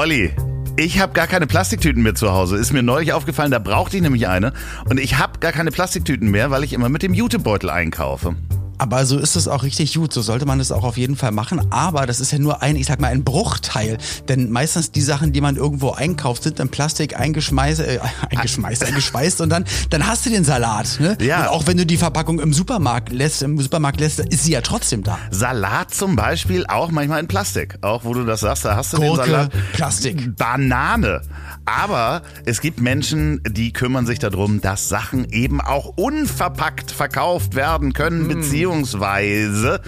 Olli, ich habe gar keine Plastiktüten mehr zu Hause. Ist mir neulich aufgefallen, da brauchte ich nämlich eine. Und ich habe gar keine Plastiktüten mehr, weil ich immer mit dem Jutebeutel einkaufe. Aber so ist es auch richtig gut. So sollte man es auch auf jeden Fall machen. Aber das ist ja nur ein, ich sag mal, ein Bruchteil. Denn meistens die Sachen, die man irgendwo einkauft, sind in Plastik eingeschmeißt, äh, eingeschmeißt, eingeschweißt und dann, dann hast du den Salat. Ne? Ja. Und auch wenn du die Verpackung im Supermarkt lässt, im Supermarkt lässt, ist sie ja trotzdem da. Salat zum Beispiel auch manchmal in Plastik. Auch wo du das sagst, da hast du Gurke, den Salat. Plastik. Banane. Aber es gibt Menschen, die kümmern sich darum, dass Sachen eben auch unverpackt verkauft werden können, beziehungsweise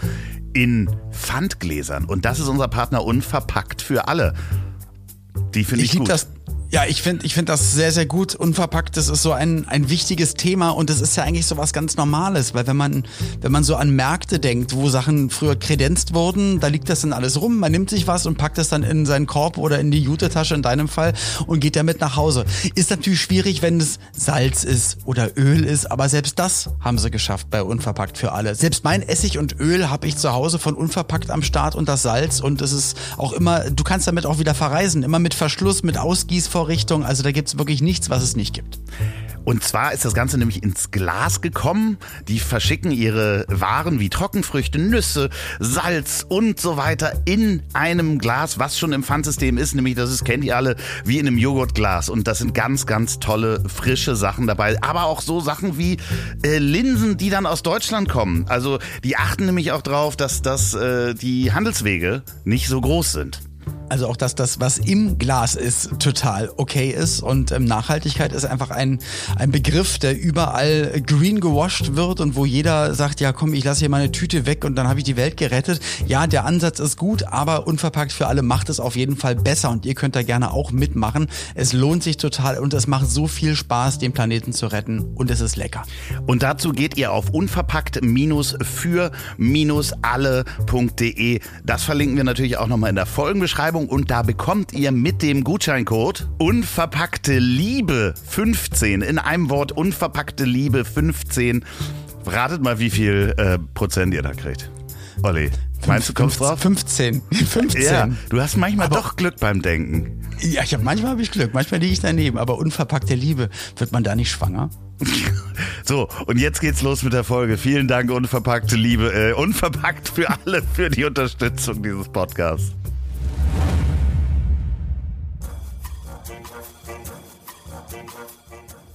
in Pfandgläsern. Und das ist unser Partner Unverpackt für alle. Die finde ich, Ich gut. das. Ja, ich finde ich find das sehr, sehr gut. Unverpackt, das ist so ein, ein wichtiges Thema und das ist ja eigentlich so was ganz Normales, weil wenn man, wenn man so an Märkte denkt, wo Sachen früher kredenzt wurden, da liegt das dann alles rum, man nimmt sich was und packt es dann in seinen Korb oder in die Jutetasche in deinem Fall und geht damit nach Hause. Ist natürlich schwierig, wenn es Salz ist oder Öl ist, aber selbst das haben sie geschafft bei Unverpackt für alle. Selbst mein Essig und Öl habe ich zu Hause von Unverpackt am Start und das Salz und es ist auch immer, du kannst damit auch wieder verreisen, immer mit Verschluss, mit Ausgießvorrichtung, also da gibt's wirklich nichts, was es nicht gibt. Und zwar ist das Ganze nämlich ins Glas gekommen. Die verschicken ihre Waren wie Trockenfrüchte, Nüsse, Salz und so weiter in einem Glas, was schon im Pfandsystem ist. Nämlich, das ist, kennt ihr alle, wie in einem Joghurtglas. Und das sind ganz, ganz tolle, frische Sachen dabei. Aber auch so Sachen wie äh, Linsen, die dann aus Deutschland kommen. Also die achten nämlich auch drauf, dass, dass äh, die Handelswege nicht so groß sind. Also auch, dass das, was im Glas ist, total okay ist. Und ähm, Nachhaltigkeit ist einfach ein, ein Begriff, der überall green gewasht wird und wo jeder sagt, ja komm, ich lasse hier meine Tüte weg und dann habe ich die Welt gerettet. Ja, der Ansatz ist gut, aber unverpackt für alle macht es auf jeden Fall besser und ihr könnt da gerne auch mitmachen. Es lohnt sich total und es macht so viel Spaß, den Planeten zu retten und es ist lecker. Und dazu geht ihr auf unverpackt-für-alle.de. Das verlinken wir natürlich auch nochmal in der Folgenbeschreibung und da bekommt ihr mit dem Gutscheincode unverpackte Liebe 15 in einem Wort unverpackte Liebe 15. Ratet mal, wie viel äh, Prozent ihr da kriegt. Olli, meinst du, kommst drauf? 15. 15. Ja, du hast manchmal Aber- doch Glück beim Denken. Ja, ich hab, manchmal habe ich Glück, manchmal liege ich daneben, aber unverpackte Liebe, wird man da nicht schwanger? So, und jetzt geht's los mit der Folge. Vielen Dank, unverpackte Liebe, äh, unverpackt für alle, für die Unterstützung dieses Podcasts.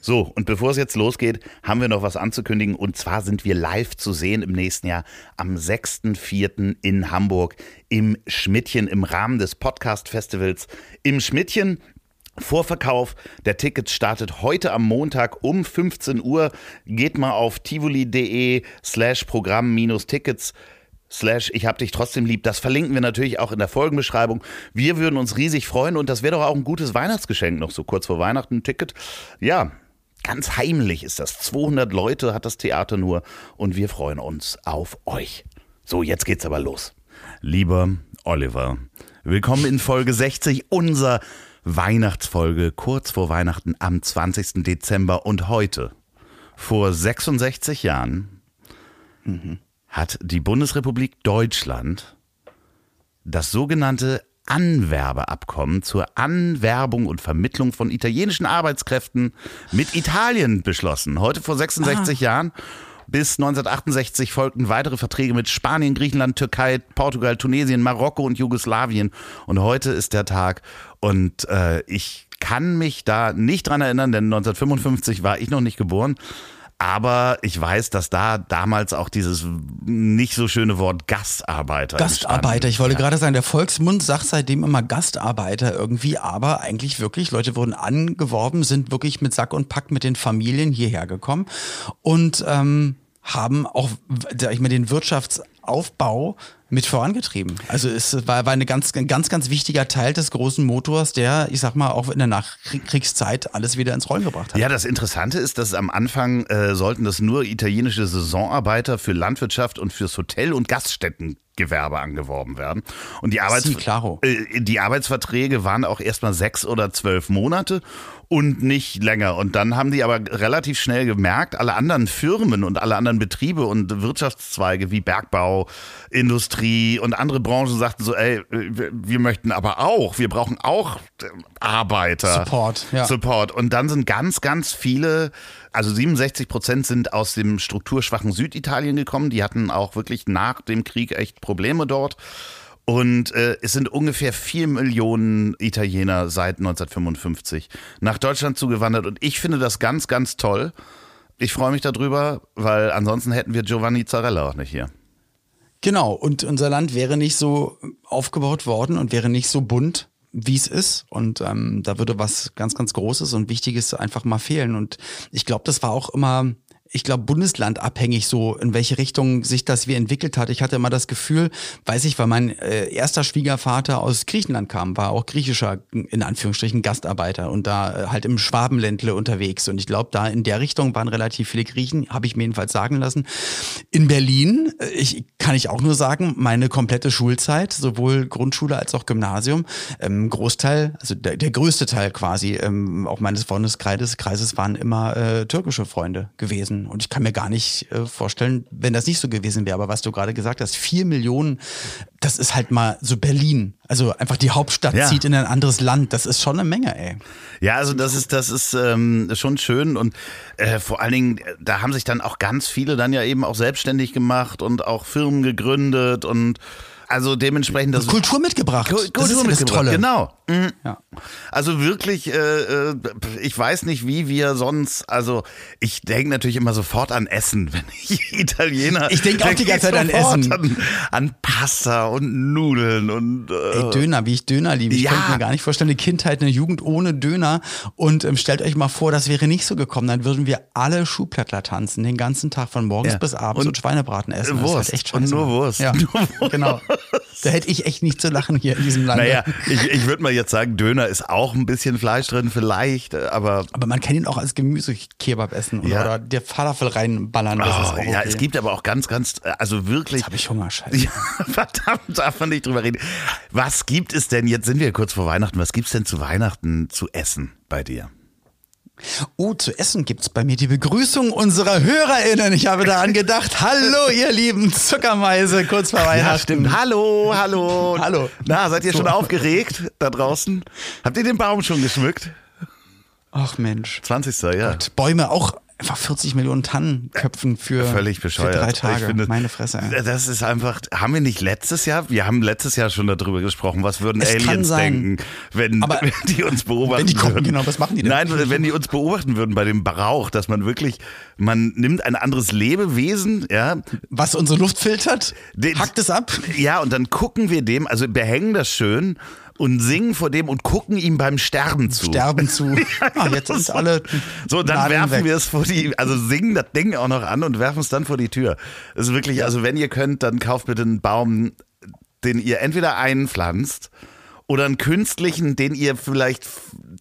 So, und bevor es jetzt losgeht, haben wir noch was anzukündigen. Und zwar sind wir live zu sehen im nächsten Jahr am 6.4. in Hamburg im Schmidtchen im Rahmen des Podcast-Festivals im Schmidtchen. Vorverkauf der Tickets startet heute am Montag um 15 Uhr. Geht mal auf tivoli.de slash Programm-Tickets slash ich hab dich trotzdem lieb. Das verlinken wir natürlich auch in der Folgenbeschreibung. Wir würden uns riesig freuen und das wäre doch auch ein gutes Weihnachtsgeschenk noch so kurz vor Weihnachten Ticket. Ja, ganz heimlich ist das. 200 Leute hat das Theater nur und wir freuen uns auf euch. So, jetzt geht's aber los. Lieber Oliver, willkommen in Folge 60 unserer Weihnachtsfolge kurz vor Weihnachten am 20. Dezember und heute vor 66 Jahren hat die Bundesrepublik Deutschland das sogenannte Anwerbeabkommen zur Anwerbung und Vermittlung von italienischen Arbeitskräften mit Italien beschlossen. Heute vor 66 Jahren. Bis 1968 folgten weitere Verträge mit Spanien, Griechenland, Türkei, Portugal, Tunesien, Marokko und Jugoslawien. Und heute ist der Tag. Und äh, ich kann mich da nicht dran erinnern, denn 1955 war ich noch nicht geboren. Aber ich weiß, dass da damals auch dieses nicht so schöne Wort Gastarbeiter. Gastarbeiter, ich wollte entstanden. gerade sagen, der Volksmund sagt seitdem immer Gastarbeiter irgendwie, aber eigentlich wirklich, Leute wurden angeworben, sind wirklich mit Sack und Pack mit den Familien hierher gekommen und ähm, haben auch, sag ich mal, den Wirtschafts Wiederaufbau mit vorangetrieben. Also es war, war eine ganz, ein ganz, ganz wichtiger Teil des großen Motors, der, ich sag mal, auch in der Nachkriegszeit alles wieder ins Rollen gebracht hat. Ja, das Interessante ist, dass am Anfang äh, sollten das nur italienische Saisonarbeiter für Landwirtschaft und fürs Hotel- und Gaststättengewerbe angeworben werden. Und die, Arbeits äh, die Arbeitsverträge waren auch erstmal sechs oder zwölf Monate und nicht länger. Und dann haben die aber relativ schnell gemerkt, alle anderen Firmen und alle anderen Betriebe und Wirtschaftszweige wie Bergbau, Industrie und andere Branchen sagten so, ey, wir möchten aber auch, wir brauchen auch äh, Arbeiter. Support, ja. Support. Und dann sind ganz, ganz viele, also 67 Prozent sind aus dem strukturschwachen Süditalien gekommen. Die hatten auch wirklich nach dem Krieg echt Probleme dort. Und äh, es sind ungefähr vier Millionen Italiener seit 1955 nach Deutschland zugewandert. Und ich finde das ganz, ganz toll. Ich freue mich darüber, weil ansonsten hätten wir Giovanni Zarella auch nicht hier. Genau, und unser Land wäre nicht so aufgebaut worden und wäre nicht so bunt, wie es ist. Und ähm, da würde was ganz, ganz Großes und Wichtiges einfach mal fehlen. Und ich glaube, das war auch immer, ich glaube, bundeslandabhängig so, in welche Richtung sich das wie entwickelt hat. Ich hatte immer das Gefühl, weiß ich, weil mein äh, erster Schwiegervater aus Griechenland kam, war auch griechischer, in Anführungsstrichen, Gastarbeiter und da äh, halt im Schwabenländle unterwegs. Und ich glaube, da in der Richtung waren relativ viele Griechen, habe ich mir jedenfalls sagen lassen. In Berlin, äh, ich kann ich auch nur sagen, meine komplette Schulzeit, sowohl Grundschule als auch Gymnasium, ähm, Großteil, also der, der größte Teil quasi, ähm, auch meines Freundeskreises Kreises waren immer äh, türkische Freunde gewesen. Und ich kann mir gar nicht äh, vorstellen, wenn das nicht so gewesen wäre. Aber was du gerade gesagt hast, vier Millionen, das ist halt mal so Berlin. Also einfach die Hauptstadt Ja. zieht in ein anderes Land. Das ist schon eine Menge, ey. Ja, also das ist, das ist ähm, schon schön und äh, vor allen Dingen, da haben sich dann auch ganz viele dann ja eben auch selbstständig gemacht und auch Firmen gegründet und also dementsprechend das Kultur mitgebracht. Kultur das ist ja das mitgebracht, Tolle. Genau. Mhm. Ja. Also wirklich, äh, äh, ich weiß nicht, wie wir sonst, also ich denke natürlich immer sofort an Essen, wenn ich Italiener. Ich denk auch die ganze Zeit an Essen. An, an Pasta und Nudeln und äh, Ey, Döner, wie ich Döner liebe. Ich Ja. könnte mir gar nicht vorstellen, eine Kindheit, eine Jugend ohne Döner. Und ähm, stellt euch mal vor, das wäre nicht so gekommen. Dann würden wir alle Schuhplattler tanzen, den ganzen Tag von morgens Ja. bis abends Und und, Schweinebraten essen. Das ist Wurst. halt echt Und nur Wurst. Ja, Nur Wurst. genau. Da hätte ich echt nicht zu lachen hier in diesem Land. Naja, ich, ich würde mal jetzt sagen, Döner ist auch ein bisschen Fleisch drin, vielleicht, äh, aber Aber man kann ihn auch als Gemüse-Kebab essen oder, Ja. oder der Falafel reinballern. Oh, auch okay. ja, es gibt aber auch ganz, ganz, äh, also wirklich. Jetzt habe ich Hunger, scheiße. Ja, verdammt, darf man nicht drüber reden. Was gibt es denn, jetzt sind wir kurz vor Weihnachten, was gibt's denn zu Weihnachten zu essen bei dir? Oh, zu essen gibt's bei mir die Begrüßung unserer HörerInnen. Ich habe daran gedacht. Hallo, ihr lieben Zuckermeise, kurz vor Weihnachten. Hallo, hallo. Hallo. Na, seid ihr So. schon aufgeregt da draußen? Habt ihr den Baum schon geschmückt? Ach Mensch. 20. ja. Bäume auch einfach 40 Millionen Tannenköpfen für, Völlig bescheuert. für drei Tage. finde, Meine Fresse. Ey. Das ist einfach, haben wir nicht letztes Jahr, wir haben letztes Jahr schon darüber gesprochen, was würden Es Aliens denken, wenn, Aber wenn die uns beobachten wenn die gucken, würden. genau, was machen die denn? Nein, wenn die uns beobachten würden bei dem Brauch, dass man wirklich, man nimmt ein anderes Lebewesen, ja, Was unsere Luft filtert, Den- hackt es ab. ja, und dann gucken wir dem, also behängen das schön und singen vor dem und gucken ihm beim Sterben zu. Sterben zu. ah, jetzt sind alle. So, dann Nadeln werfen weg. wir es vor die, also singen das Ding auch noch an und werfen es dann vor die Tür. Das ist wirklich, also wenn ihr könnt, dann kauft bitte einen Baum, den ihr entweder einpflanzt oder einen künstlichen, den ihr vielleicht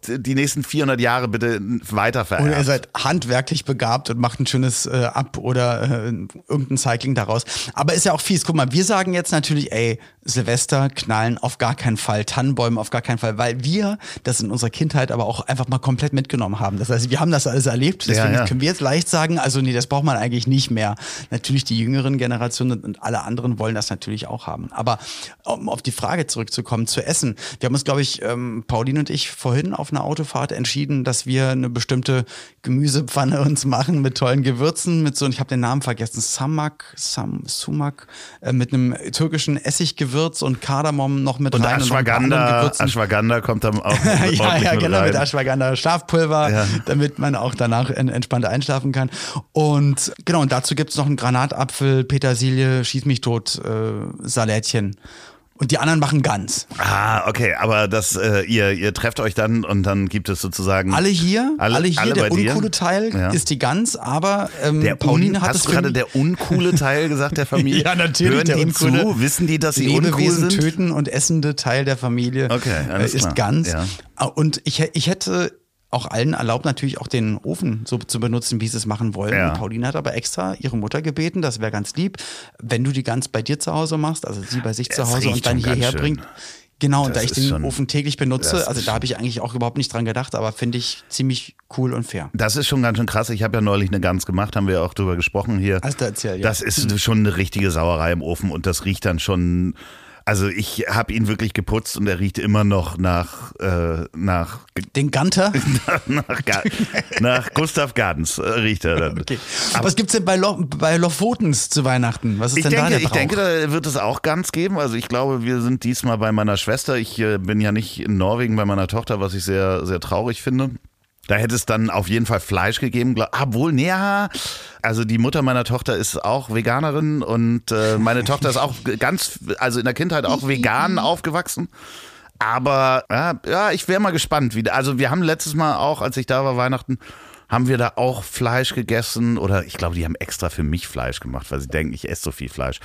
die nächsten 400 Jahre bitte weiter Oder ihr vererbt. seid handwerklich begabt und macht ein schönes äh, Ab- oder äh, irgendein Cycling daraus. Aber ist ja auch fies. Guck mal, wir sagen jetzt natürlich, ey, Silvester knallen auf gar keinen Fall, Tannenbäume auf gar keinen Fall, weil wir das in unserer Kindheit aber auch einfach mal komplett mitgenommen haben. Das heißt, wir haben das alles erlebt. Deswegen ja. können wir jetzt leicht sagen, also nee, das braucht man eigentlich nicht mehr. Natürlich die jüngeren Generationen und alle anderen wollen das natürlich auch haben. Aber um auf die Frage zurückzukommen, zu essen. Wir haben uns, glaube ich, ähm, Pauline und ich vorhin auf einer Autofahrt entschieden, dass wir eine bestimmte Gemüsepfanne uns machen mit tollen Gewürzen, mit so, ich habe den Namen vergessen, Samak, Sam, Sumak, äh, mit einem türkischen Essiggewürz und Kardamom noch mit Und rein und Ashwagandha, Gewürzen. Ashwagandha kommt dann auch ja, ja, mit genau, rein. mit Ashwagandha Schlafpulver, Ja. damit man auch danach en entspannt einschlafen kann. Und genau, und dazu gibt's noch einen Granatapfel, Petersilie, Schieß mich tot, äh, Salätchen. Und die anderen machen ganz. Ah, okay, aber das, äh, ihr, ihr trefft euch dann und dann gibt es sozusagen. Alle hier, alle, alle hier, alle der uncoole Teil ja. ist die Gans, aber ähm, der Pauline hat Hast du gerade der uncoole Teil gesagt der Familie? ja, natürlich. Hören der die uncoole zu? Wissen die, dass sie Lebewesen uncool sind? töten und essende Teil der Familie okay, äh, ist klar. Gans. Ja. Und ich, ich hätte auch allen erlaubt, natürlich auch den Ofen so zu benutzen, wie sie es machen wollen. Ja. Pauline hat aber extra ihre Mutter gebeten, das wäre ganz lieb, wenn du die Gans bei dir zu Hause machst, also sie bei sich Es zu Hause und dann hierher bringt. Genau, und Das da ich den schon- Ofen täglich benutze, also da habe ich eigentlich auch überhaupt nicht dran gedacht, aber finde ich ziemlich cool und fair. Das ist schon ganz schön krass. Ich habe ja neulich eine Gans gemacht, haben wir ja auch drüber gesprochen hier. Hast du erzählt, ja. Das ist schon eine richtige Sauerei im Ofen und das riecht dann schon. Also ich habe ihn wirklich geputzt und er riecht immer noch nach äh, nach Den Ganter? nach, Ga nach Gustav Gardens äh, riecht er dann. Okay. Was gibt's denn bei, Lo bei Lofotens zu Weihnachten? Was ist Ich denn da denke, der ich Brauch? denke, da wird es auch ganz geben. Also ich glaube, wir sind diesmal bei meiner Schwester. Ich äh, bin ja nicht in Norwegen bei meiner Tochter, was ich sehr, sehr traurig finde. Da hätte es dann auf jeden Fall Fleisch gegeben. glaub- Ah, wohl, ja. Also die Mutter meiner Tochter ist auch Veganerin und äh, meine Tochter ist auch ganz, also in der Kindheit auch vegan aufgewachsen. Aber ja, ja ich wäre mal gespannt. Wie, also wir haben letztes Mal auch, als ich da war, Weihnachten, haben wir da auch Fleisch gegessen oder ich glaube, die haben extra für mich Fleisch gemacht, weil sie denken, ich esse so viel Fleisch.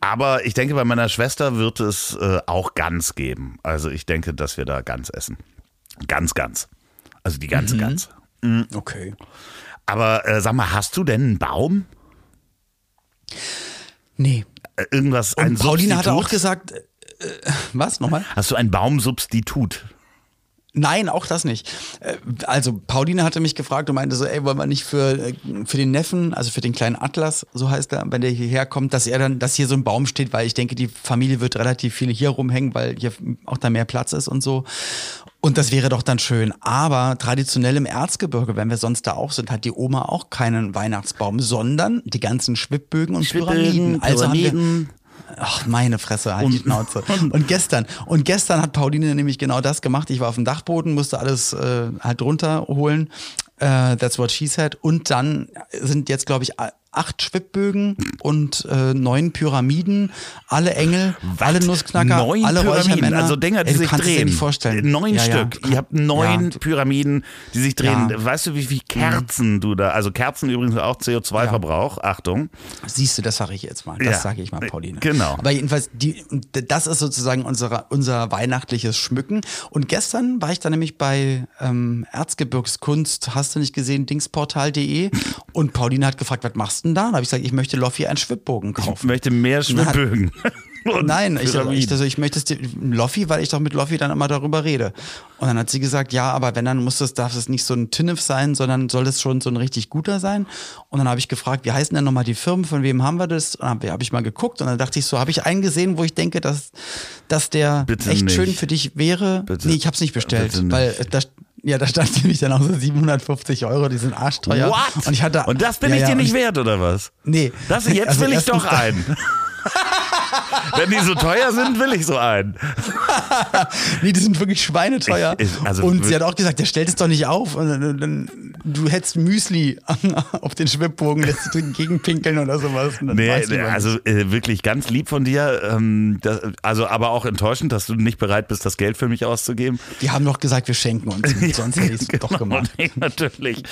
Aber ich denke, bei meiner Schwester wird es äh, auch Gans geben. Also ich denke, dass wir da Gans essen. Ganz, ganz. Also die ganze Gans. Okay. Aber äh, sag mal, hast du denn einen Baum? Nee. Äh, irgendwas, ein Und Pauline hatte Substitut? auch gesagt, äh, äh, was nochmal? Hast du ein Baumsubstitut? Nein, auch das nicht. Äh, Also Pauline hatte mich gefragt und meinte so, ey, wollen wir nicht für, äh, für den Neffen, also für den kleinen Atlas, so heißt er, wenn der hierher kommt, dass er dann, dass hier so ein Baum steht, weil ich denke, die Familie wird relativ viel hier rumhängen, weil hier auch da mehr Platz ist und so. Und das wäre doch dann schön. Aber traditionell im Erzgebirge, wenn wir sonst da auch sind, hat die Oma auch keinen Weihnachtsbaum, sondern die ganzen Schwibbögen und Pyramiden. Also haben wir, Ach, meine Fresse, halt die Schnauze. Und gestern, und gestern hat Pauline nämlich genau das gemacht. Ich war auf dem Dachboden, musste alles äh, halt runterholen. Äh, that's what she said. Und dann sind jetzt, glaube ich, acht Schwibbögen und äh, neun Pyramiden, alle Engel, alle Nussknacker, neun alle Pyramiden, also Dinger, die Ey, sich drehen. dir nicht vorstellen. Neun Ja, ja. Stück. Ihr habt neun Ja. Pyramiden, die sich drehen. Ja. Weißt du, wie viel Kerzen du da, also Kerzen übrigens auch CO2-Verbrauch, Achtung. Siehst du, das sage ich jetzt mal. Das Ja. sage ich mal, Pauline. Genau. Aber jedenfalls, die, das ist sozusagen unser, unser weihnachtliches Schmücken. Und gestern war ich dann nämlich bei ähm, Erzgebirgskunst, hast du nicht gesehen, dingsportal.de. Und Pauline hat gefragt, was machst du denn da? Und habe ich gesagt, ich möchte Loffi einen Schwibbogen Ich kaufen. möchte mehr. Und Nein, ich, ich, also ich möchte es dir, Loffi, weil ich doch mit Loffi dann immer darüber rede. Und dann hat sie gesagt, ja, aber wenn, dann muss das, darf es nicht so ein Tinnef sein, sondern soll es schon so ein richtig guter sein. Und dann habe ich gefragt, wie heißen denn nochmal die Firmen, von wem haben wir das? Und dann habe hab ich mal geguckt und dann dachte ich so, habe ich einen gesehen, wo ich denke, dass, dass der Bitte echt nicht. schön für dich wäre? Bitte. Nee, ich habe es nicht bestellt, nicht. weil äh, da, ja, da stand nämlich dann auch so 750 Euro, die sind arschteuer. What? Und ich hatte, Und das bin ja, ich ja, dir und nicht ich- wert, oder was? Nee. Das, jetzt Also will ich doch einen. Wenn die so teuer sind, will ich so einen. Nee, die sind wirklich schweineteuer. Ich- ich- also und sie hat auch gesagt, der stellt es doch nicht auf. Und dann, dann, du hättest Müsli auf den Schwibbogen, lässt du gegenpinkeln oder sowas. Nee, also äh, wirklich ganz lieb von dir. Ähm, das, also aber auch enttäuschend, dass du nicht bereit bist, das Geld für mich auszugeben. die haben doch gesagt, wir schenken uns. Sonst hätte ich es doch gemacht. Nee, natürlich.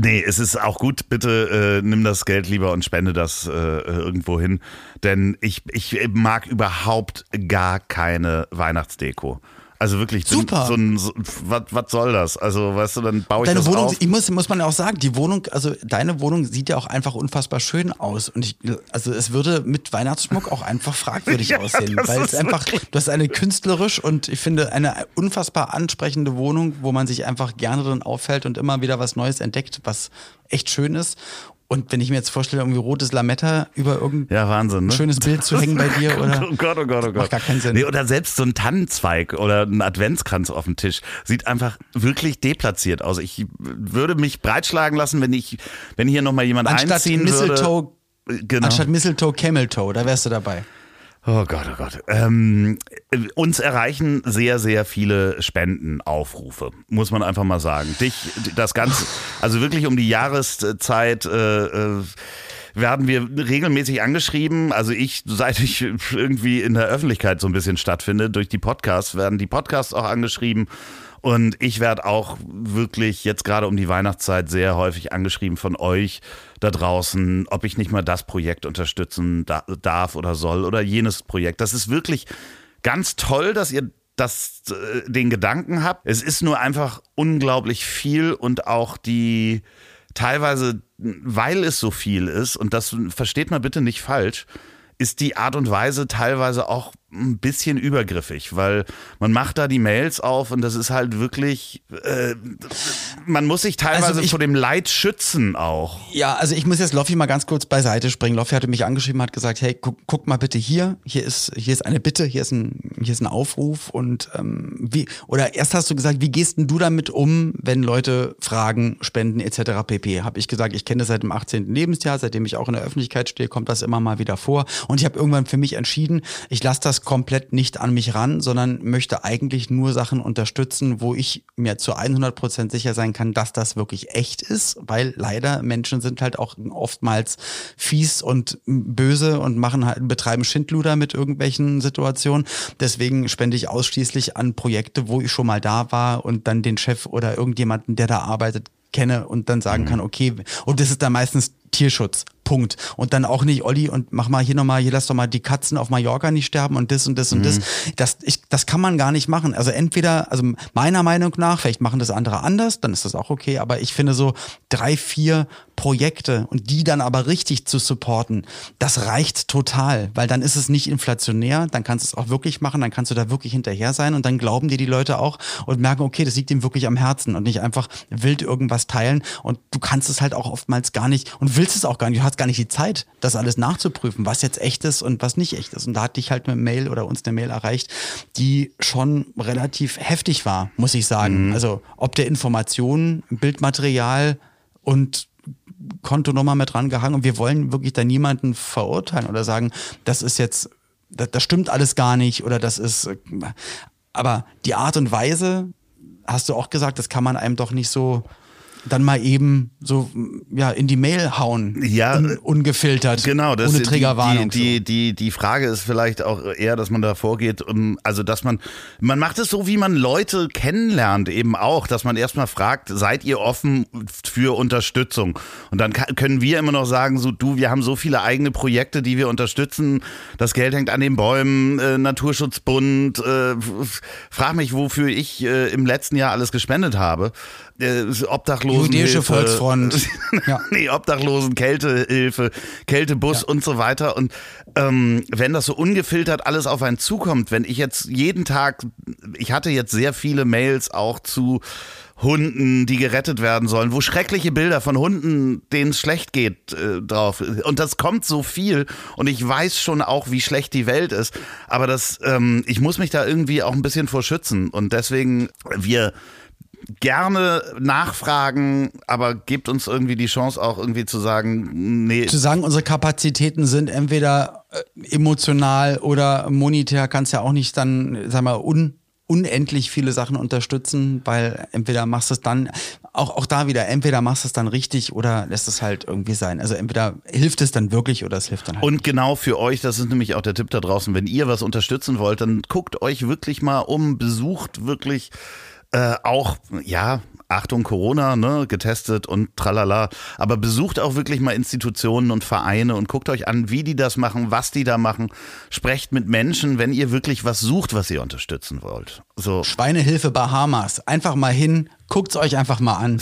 Nee, es ist auch gut, bitte äh, nimm das Geld lieber und spende das äh, irgendwo hin. Denn ich, ich mag überhaupt gar keine Weihnachtsdeko. Also wirklich, Super. So ein, so, was, was soll das? Also, weißt du, dann baue ich Deine das Wohnung, auf. ich muss, muss man ja auch sagen, die Wohnung, also deine Wohnung sieht ja auch einfach unfassbar schön aus. Und ich, also es würde mit Weihnachtsschmuck auch einfach fragwürdig Ja, aussehen. Weil es einfach, du hast eine künstlerisch und ich finde eine unfassbar ansprechende Wohnung, wo man sich einfach gerne drin aufhält und immer wieder was Neues entdeckt, was echt schön ist. Und wenn ich mir jetzt vorstelle, irgendwie rotes Lametta über irgendein Ja, Wahnsinn, ne? schönes Bild zu hängen bei dir oder. Oh Gott, oh Gott, oh Gott. Macht gar keinen Sinn. Nee, oder selbst so ein Tannenzweig oder ein Adventskranz auf dem Tisch sieht einfach wirklich deplatziert aus. Ich würde mich breitschlagen lassen, wenn ich, wenn hier nochmal jemand Anstatt einziehen Mistletoe, würde. Genau. anstatt Mistletoe, Camel Toe, da wärst du dabei. Oh Gott, oh Gott. Ähm, uns erreichen sehr, sehr viele Spendenaufrufe, muss man einfach mal sagen. Dich, das Ganze, also wirklich um die Jahreszeit, äh, äh, werden wir regelmäßig angeschrieben. Also ich, seit ich irgendwie in der Öffentlichkeit so ein bisschen stattfinde, durch die Podcasts, werden die Podcasts auch angeschrieben. Und ich werde auch wirklich jetzt gerade um die Weihnachtszeit sehr häufig angeschrieben von euch da draußen, ob ich nicht mal das Projekt unterstützen darf oder soll oder jenes Projekt. Das ist wirklich ganz toll, dass ihr das, äh, den Gedanken habt. Es ist nur einfach unglaublich viel und auch die teilweise, weil es so viel ist, und das versteht man bitte nicht falsch, ist die Art und Weise teilweise auch ein bisschen übergriffig, weil man macht da die Mails auf und das ist halt wirklich, äh, man muss sich teilweise also ich, vor dem Leid schützen auch. Ja, also ich muss jetzt Loffi mal ganz kurz beiseite springen. Loffi hatte mich angeschrieben, hat gesagt, hey, guck, guck mal bitte hier, hier ist, hier ist eine Bitte, hier ist ein, hier ist ein Aufruf und ähm, wie, oder erst hast du gesagt, wie gehst denn du damit um, wenn Leute fragen, spenden etc. pp. Habe ich gesagt, ich kenne das seit dem 18. Lebensjahr, seitdem ich auch in der Öffentlichkeit stehe, kommt das immer mal wieder vor und ich habe irgendwann für mich entschieden, ich lasse das komplett nicht an mich ran, sondern möchte eigentlich nur Sachen unterstützen, wo ich mir zu 100 Prozent sicher sein kann, dass das wirklich echt ist, weil leider Menschen sind halt auch oftmals fies und böse und machen halt, betreiben Schindluder mit irgendwelchen Situationen. Deswegen spende ich ausschließlich an Projekte, wo ich schon mal da war und dann den Chef oder irgendjemanden, der da arbeitet, kenne und dann sagen mhm. kann, okay, und das ist dann meistens Tierschutz. Punkt. Und dann auch nicht, Olli, und mach mal hier nochmal, hier lass doch mal die Katzen auf Mallorca nicht sterben und das und das mhm. und das. Mhm. Das, ich, das kann man gar nicht machen. Also entweder, also meiner Meinung nach, vielleicht machen das andere anders, dann ist das auch okay, aber ich finde so drei, vier Projekte und die dann aber richtig zu supporten, das reicht total, weil dann ist es nicht inflationär, dann kannst du es auch wirklich machen, dann kannst du da wirklich hinterher sein und dann glauben dir die Leute auch und merken, okay, das liegt ihm wirklich am Herzen und nicht einfach wild irgendwas teilen und du kannst es halt auch oftmals gar nicht und willst es auch gar nicht, du hast gar nicht die Zeit, das alles nachzuprüfen, was jetzt echt ist und was nicht echt ist und da hatte ich halt eine Mail oder uns eine Mail erreicht, die schon relativ heftig war, muss ich sagen. Mhm. Also ob der Informationen, Bildmaterial und Kontonummer mit dran gehangen und wir wollen wirklich da niemanden verurteilen oder sagen, das ist jetzt, das, das stimmt alles gar nicht oder das ist, aber die Art und Weise, hast du auch gesagt, das kann man einem doch nicht so dann mal eben so ja in die Mail hauen, ja, un ungefiltert, genau, das, ohne Triggerwarnung. Die, die, die, die Frage ist vielleicht auch eher, dass man da vorgeht, also dass man, man macht es so, wie man Leute kennenlernt eben auch, dass man erstmal fragt, seid ihr offen für Unterstützung? Und dann können wir immer noch sagen, so du, wir haben so viele eigene Projekte, die wir unterstützen, das Geld hängt an den Bäumen, äh, Naturschutzbund, äh, frag mich, wofür ich äh, im letzten Jahr alles gespendet habe äh, Obdachlosen. Jüdische Volksfront. ja. nee, Obdachlosen, Kältehilfe, Kältebus ja. und so weiter. Und ähm, wenn das so ungefiltert alles auf einen zukommt, wenn ich jetzt jeden Tag, ich hatte jetzt sehr viele Mails auch zu Hunden, die gerettet werden sollen, wo schreckliche Bilder von Hunden, denen es schlecht geht, äh, drauf. Und das kommt so viel. Und ich weiß schon auch, wie schlecht die Welt ist. Aber das, ähm, ich muss mich da irgendwie auch ein bisschen vor schützen. Und deswegen, wir gerne nachfragen, aber gebt uns irgendwie die Chance auch irgendwie zu sagen, nee. Zu sagen, unsere Kapazitäten sind entweder äh, emotional oder monetär, kannst ja auch nicht dann, sag mal, un unendlich viele Sachen unterstützen, weil entweder machst du es dann, auch, auch da wieder, entweder machst du es dann richtig oder lässt es halt irgendwie sein. Also entweder hilft es dann wirklich oder es hilft dann halt. Und genau für euch, das ist nämlich auch der Tipp da draußen, wenn ihr was unterstützen wollt, dann guckt euch wirklich mal um, besucht wirklich äh, auch, ja, Achtung Corona, ne, getestet und tralala. Aber besucht auch wirklich mal Institutionen und Vereine und guckt euch an, wie die das machen, was die da machen. Sprecht mit Menschen, wenn ihr wirklich was sucht, was ihr unterstützen wollt. So. Schweinehilfe Bahamas. Einfach mal hin, guckt's euch einfach mal an.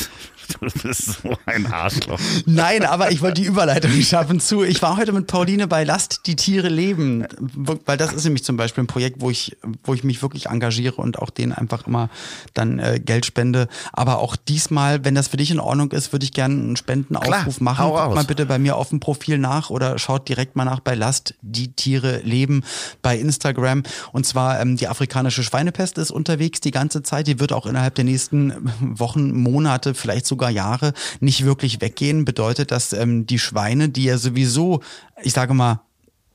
Du bist so ein Arschloch. Nein, aber ich wollte die Überleitung schaffen zu. Ich war heute mit Pauline bei Lasst die Tiere leben, weil das ist nämlich zum Beispiel ein Projekt, wo ich, wo ich mich wirklich engagiere und auch denen einfach immer dann äh, Geld spende. Aber auch diesmal, wenn das für dich in Ordnung ist, würde ich gerne einen Spendenaufruf Klar, machen. Guckt mal bitte bei mir auf dem Profil nach oder schaut direkt mal nach bei Lasst die Tiere leben bei Instagram. Und zwar ähm, die afrikanische Schweinepest ist unterwegs die ganze Zeit. Die wird auch innerhalb der nächsten Wochen, Monate, vielleicht sogar sogar Jahre nicht wirklich weggehen, bedeutet, dass ähm, die Schweine, die ja sowieso, ich sage mal,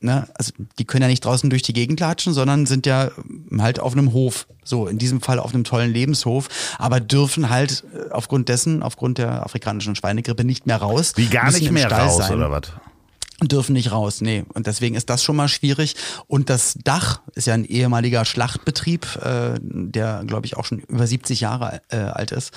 ne, also die können ja nicht draußen durch die Gegend latschen, sondern sind ja ähm, halt auf einem Hof. So, in diesem Fall auf einem tollen Lebenshof, aber dürfen halt äh, aufgrund dessen, aufgrund der afrikanischen Schweinegrippe nicht mehr raus. Wie gar nicht mehr raus, sein. oder was? Dürfen nicht raus, nee. Und deswegen ist das schon mal schwierig. Und das Dach ist ja ein ehemaliger Schlachtbetrieb, äh, der, glaube ich, auch schon über 70 Jahre äh, alt ist.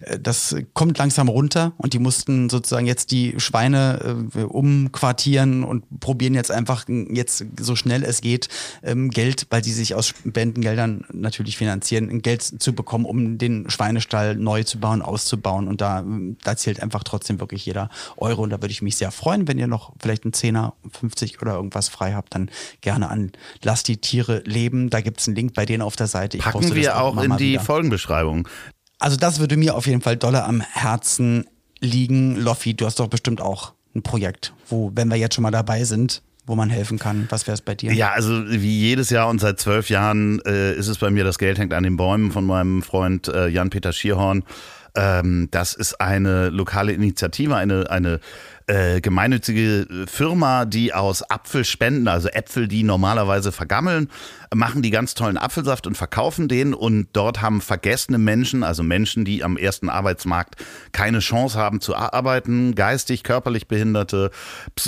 Äh, das kommt langsam runter und die mussten sozusagen jetzt die Schweine äh, umquartieren und probieren jetzt einfach jetzt so schnell es geht ähm, Geld, weil die sich aus Spendengeldern natürlich finanzieren, Geld zu bekommen, um den Schweinestall neu zu bauen, auszubauen. Und da, da zählt einfach trotzdem wirklich jeder Euro. Und da würde ich mich sehr freuen, wenn ihr noch vielleicht vielleicht einen Zehner, 50 oder irgendwas frei habt, dann gerne an Lass die Tiere leben. Da gibt es einen Link bei denen auf der Seite. Ich Packen wir auch, auch in die wieder. Folgenbeschreibung. Also das würde mir auf jeden Fall dolle am Herzen liegen. Loffi, du hast doch bestimmt auch ein Projekt, wo, wenn wir jetzt schon mal dabei sind, wo man helfen kann. Was wäre es bei dir? Ja, also wie jedes Jahr und seit zwölf Jahren äh, ist es bei mir, das Geld hängt an den Bäumen von meinem Freund äh, Jan-Peter Schierhorn. Ähm, das ist eine lokale Initiative, eine, eine äh, gemeinnützige Firma, die aus Apfelspenden, also Äpfel, die normalerweise vergammeln, machen die ganz tollen Apfelsaft und verkaufen den. Und dort haben vergessene Menschen, also Menschen, die am ersten Arbeitsmarkt keine Chance haben zu arbeiten, geistig, körperlich Behinderte,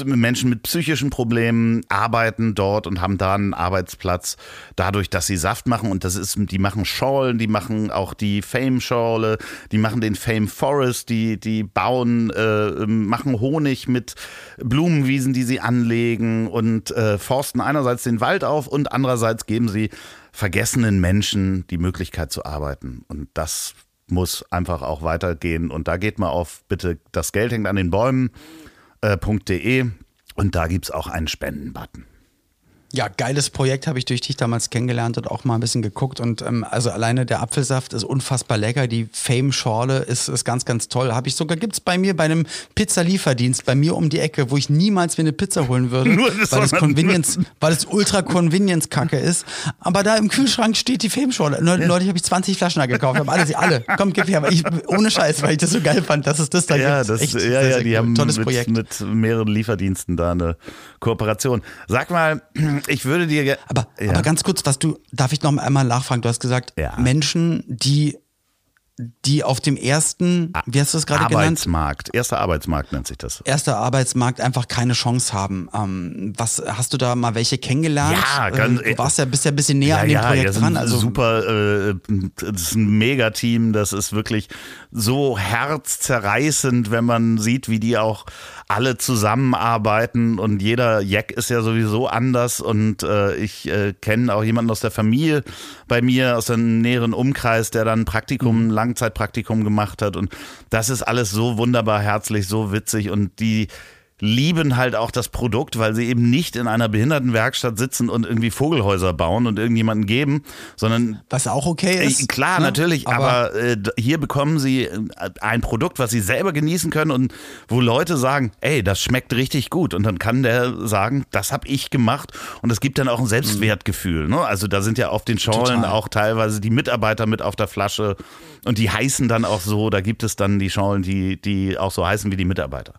Menschen mit psychischen Problemen arbeiten dort und haben da einen Arbeitsplatz dadurch, dass sie Saft machen. Und das ist, die machen Schorlen, die machen auch die Fame-Schorle, die machen den Fame Forest, die, die bauen, äh, machen Honig Honig mit Blumenwiesen, die sie anlegen und äh, forsten einerseits den Wald auf und andererseits geben sie vergessenen Menschen die Möglichkeit zu arbeiten. Und das muss einfach auch weitergehen. Und da geht mal auf bitte, das Geld hängt an den Bäumen.de äh, und da gibt es auch einen Spendenbutton. Ja, geiles Projekt habe ich durch dich damals kennengelernt und auch mal ein bisschen geguckt. Und ähm, also alleine der Apfelsaft ist unfassbar lecker. Die Fame-Schorle ist, ist ganz, ganz toll. Habe ich sogar, gibt's bei mir bei einem Pizzalieferdienst, bei mir um die Ecke, wo ich niemals mir eine Pizza holen würde. Nur das weil es Convenience, weil es ultra Convenience-Kacke ist. Aber da im Kühlschrank steht die Fame-Schorle. Leute, ich habe ich 20 Flaschen da gekauft. Haben alle, sie alle. Komm, gib her. Ich, ohne Scheiß, weil ich das so geil fand, dass es das da ja, gibt. Das, Echt, ja, sehr, ja, sehr die haben tolles mit, Projekt. mit mehreren Lieferdiensten da eine Kooperation. Sag mal, ich würde dir. Aber, ja. aber ganz kurz, was du, darf ich noch einmal nachfragen? Du hast gesagt, ja. Menschen, die die auf dem ersten, wie hast du das gerade genannt? Arbeitsmarkt, erster Arbeitsmarkt nennt sich das. Erster Arbeitsmarkt einfach keine Chance haben. Ähm, was hast du da mal welche kennengelernt? Ja, ganz, äh, du warst ja bist ja ein bisschen näher ja, an dem ja, Projekt dran. Also super, äh, das ist ein Megateam. Das ist wirklich so herzzerreißend, wenn man sieht, wie die auch alle zusammenarbeiten. Und jeder Jack ist ja sowieso anders. Und äh, ich äh, kenne auch jemanden aus der Familie bei mir aus dem näheren Umkreis, der dann Praktikum, mhm. Langzeitpraktikum gemacht hat. Und das ist alles so wunderbar herzlich, so witzig. Und die lieben halt auch das Produkt, weil sie eben nicht in einer Behindertenwerkstatt sitzen und irgendwie Vogelhäuser bauen und irgendjemanden geben, sondern was auch okay ist. Äh, klar, ne? natürlich, aber, aber äh, hier bekommen sie äh, ein Produkt, was sie selber genießen können und wo Leute sagen, ey, das schmeckt richtig gut und dann kann der sagen, das habe ich gemacht und es gibt dann auch ein Selbstwertgefühl. Ne? Also da sind ja auf den Schorlen Total. auch teilweise die Mitarbeiter mit auf der Flasche und die heißen dann auch so. Da gibt es dann die Schorlen, die die auch so heißen wie die Mitarbeiter.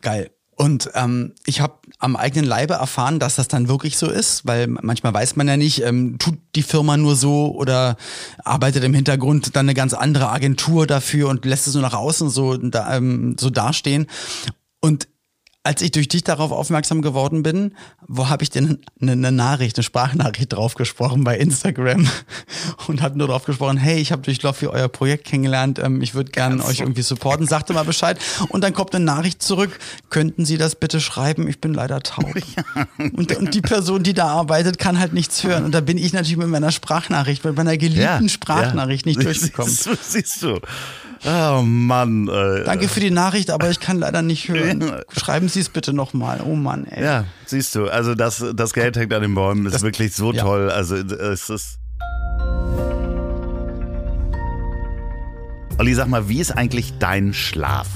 Geil. Und ähm, ich habe am eigenen Leibe erfahren, dass das dann wirklich so ist, weil manchmal weiß man ja nicht, ähm, tut die Firma nur so oder arbeitet im Hintergrund dann eine ganz andere Agentur dafür und lässt es nur nach außen so, da, ähm, so dastehen. Und als ich durch dich darauf aufmerksam geworden bin, wo habe ich denn eine, eine, Nachricht, eine Sprachnachricht draufgesprochen bei Instagram und habe nur drauf gesprochen, hey, ich habe durch Loffi euer Projekt kennengelernt, ähm, ich würde gerne euch irgendwie supporten, sagte mal Bescheid und dann kommt eine Nachricht zurück, könnten Sie das bitte schreiben, ich bin leider taub. Und, und die Person, die da arbeitet, kann halt nichts hören und da bin ich natürlich mit meiner Sprachnachricht, mit meiner geliebten ja, Sprachnachricht ja. nicht durchgekommen. Siehst du, siehst du. Oh Mann. Ey. Danke für die Nachricht, aber ich kann leider nicht hören. Schreiben Sie es bitte nochmal. Oh Mann, ey. Ja, siehst du. Also das, das Geld hängt an den Bäumen. ist das, wirklich so ja. toll. Also es ist. Olli, sag mal, wie ist eigentlich dein Schlaf?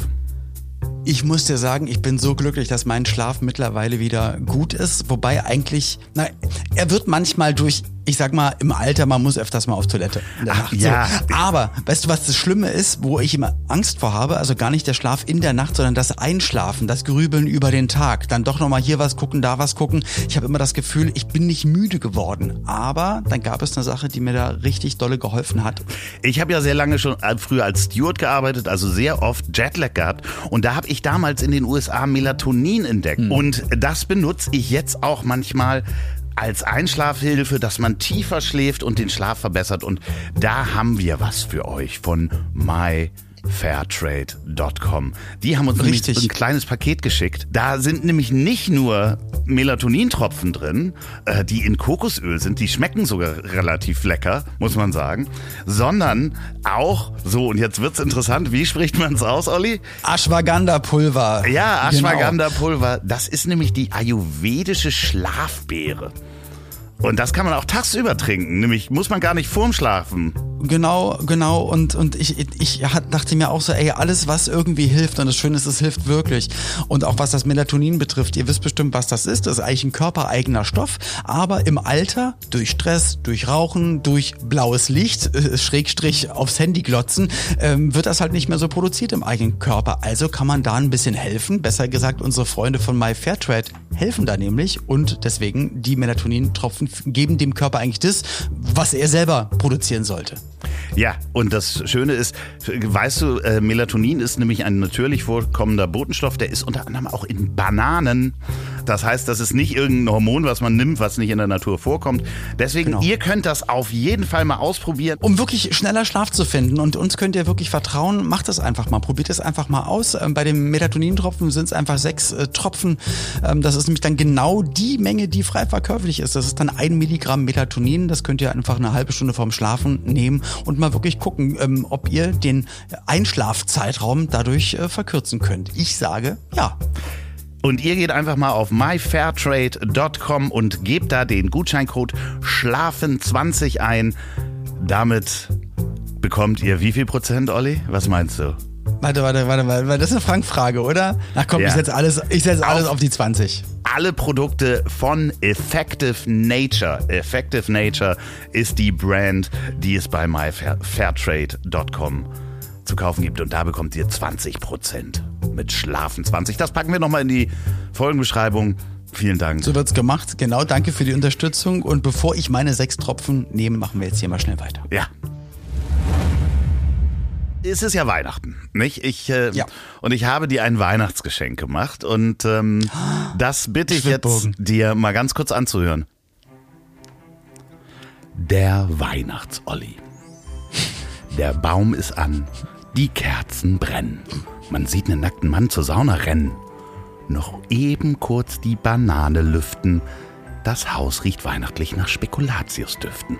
Ich muss dir sagen, ich bin so glücklich, dass mein Schlaf mittlerweile wieder gut ist. Wobei eigentlich, na, er wird manchmal durch ich sag mal, im Alter, man muss öfters mal auf Toilette. Ach, ja. So. Aber weißt du, was das Schlimme ist, wo ich immer Angst vor habe? Also gar nicht der Schlaf in der Nacht, sondern das Einschlafen, das Grübeln über den Tag. Dann doch nochmal hier was gucken, da was gucken. Ich habe immer das Gefühl, ich bin nicht müde geworden. Aber dann gab es eine Sache, die mir da richtig dolle geholfen hat. Ich habe ja sehr lange schon äh, früher als Steward gearbeitet, also sehr oft Jetlag gehabt. Und da habe ich damals in den USA Melatonin entdeckt. Hm. Und das benutze ich jetzt auch manchmal als Einschlafhilfe, dass man tiefer schläft und den Schlaf verbessert. Und da haben wir was für euch von My fairtrade.com. Die haben uns Richtig. nämlich ein kleines Paket geschickt. Da sind nämlich nicht nur Melatonintropfen drin, äh, die in Kokosöl sind, die schmecken sogar relativ lecker, muss man sagen, sondern auch, so und jetzt wird's interessant, wie spricht man es aus, Olli? Ashwagandha-Pulver. Ja, genau. Ashwagandha-Pulver. Das ist nämlich die ayurvedische Schlafbeere. Und das kann man auch tagsüber trinken, nämlich muss man gar nicht vorm Schlafen. Genau, genau. Und, und ich, ich dachte mir auch so, ey, alles, was irgendwie hilft, und das Schöne ist, es hilft wirklich. Und auch was das Melatonin betrifft, ihr wisst bestimmt, was das ist. Das ist eigentlich ein körpereigener Stoff. Aber im Alter, durch Stress, durch Rauchen, durch blaues Licht, äh, Schrägstrich aufs Handy glotzen, ähm, wird das halt nicht mehr so produziert im eigenen Körper. Also kann man da ein bisschen helfen. Besser gesagt, unsere Freunde von My Fairtrade helfen da nämlich. Und deswegen, die Melatonin-Tropfen geben dem Körper eigentlich das, was er selber produzieren sollte. Ja, und das Schöne ist, weißt du, äh, Melatonin ist nämlich ein natürlich vorkommender Botenstoff, der ist unter anderem auch in Bananen. Das heißt, das ist nicht irgendein Hormon, was man nimmt, was nicht in der Natur vorkommt. Deswegen, genau. ihr könnt das auf jeden Fall mal ausprobieren. Um wirklich schneller Schlaf zu finden und uns könnt ihr wirklich vertrauen, macht es einfach mal. Probiert es einfach mal aus. Ähm, bei dem Melatonin-Tropfen sind es einfach sechs äh, Tropfen. Ähm, das ist nämlich dann genau die Menge, die frei verkäuflich ist. Das ist dann ein Milligramm Melatonin. Das könnt ihr einfach eine halbe Stunde vorm Schlafen nehmen und mal wirklich gucken, ähm, ob ihr den Einschlafzeitraum dadurch äh, verkürzen könnt. Ich sage ja. Und ihr geht einfach mal auf myfairtrade.com und gebt da den Gutscheincode Schlafen20 ein. Damit bekommt ihr wie viel Prozent, Olli? Was meinst du? Warte, warte, warte, warte. Das ist eine Frankfrage, oder? Na komm, ja. ich setze alles, ich setz alles auf, auf die 20 alle Produkte von Effective Nature. Effective Nature ist die Brand, die es bei myfairtrade.com zu kaufen gibt. Und da bekommt ihr 20% mit Schlafen 20. Das packen wir nochmal in die Folgenbeschreibung. Vielen Dank. So wird's gemacht. Genau, danke für die Unterstützung. Und bevor ich meine sechs Tropfen nehme, machen wir jetzt hier mal schnell weiter. Ja es ist ja Weihnachten, nicht? Ich äh, ja. und ich habe dir ein Weihnachtsgeschenk gemacht und ähm, das bitte ich jetzt dir mal ganz kurz anzuhören. Der Weihnachtsolli. Der Baum ist an, die Kerzen brennen. Man sieht einen nackten Mann zur Sauna rennen. Noch eben kurz die Banane lüften. Das Haus riecht weihnachtlich nach Spekulatiusdüften.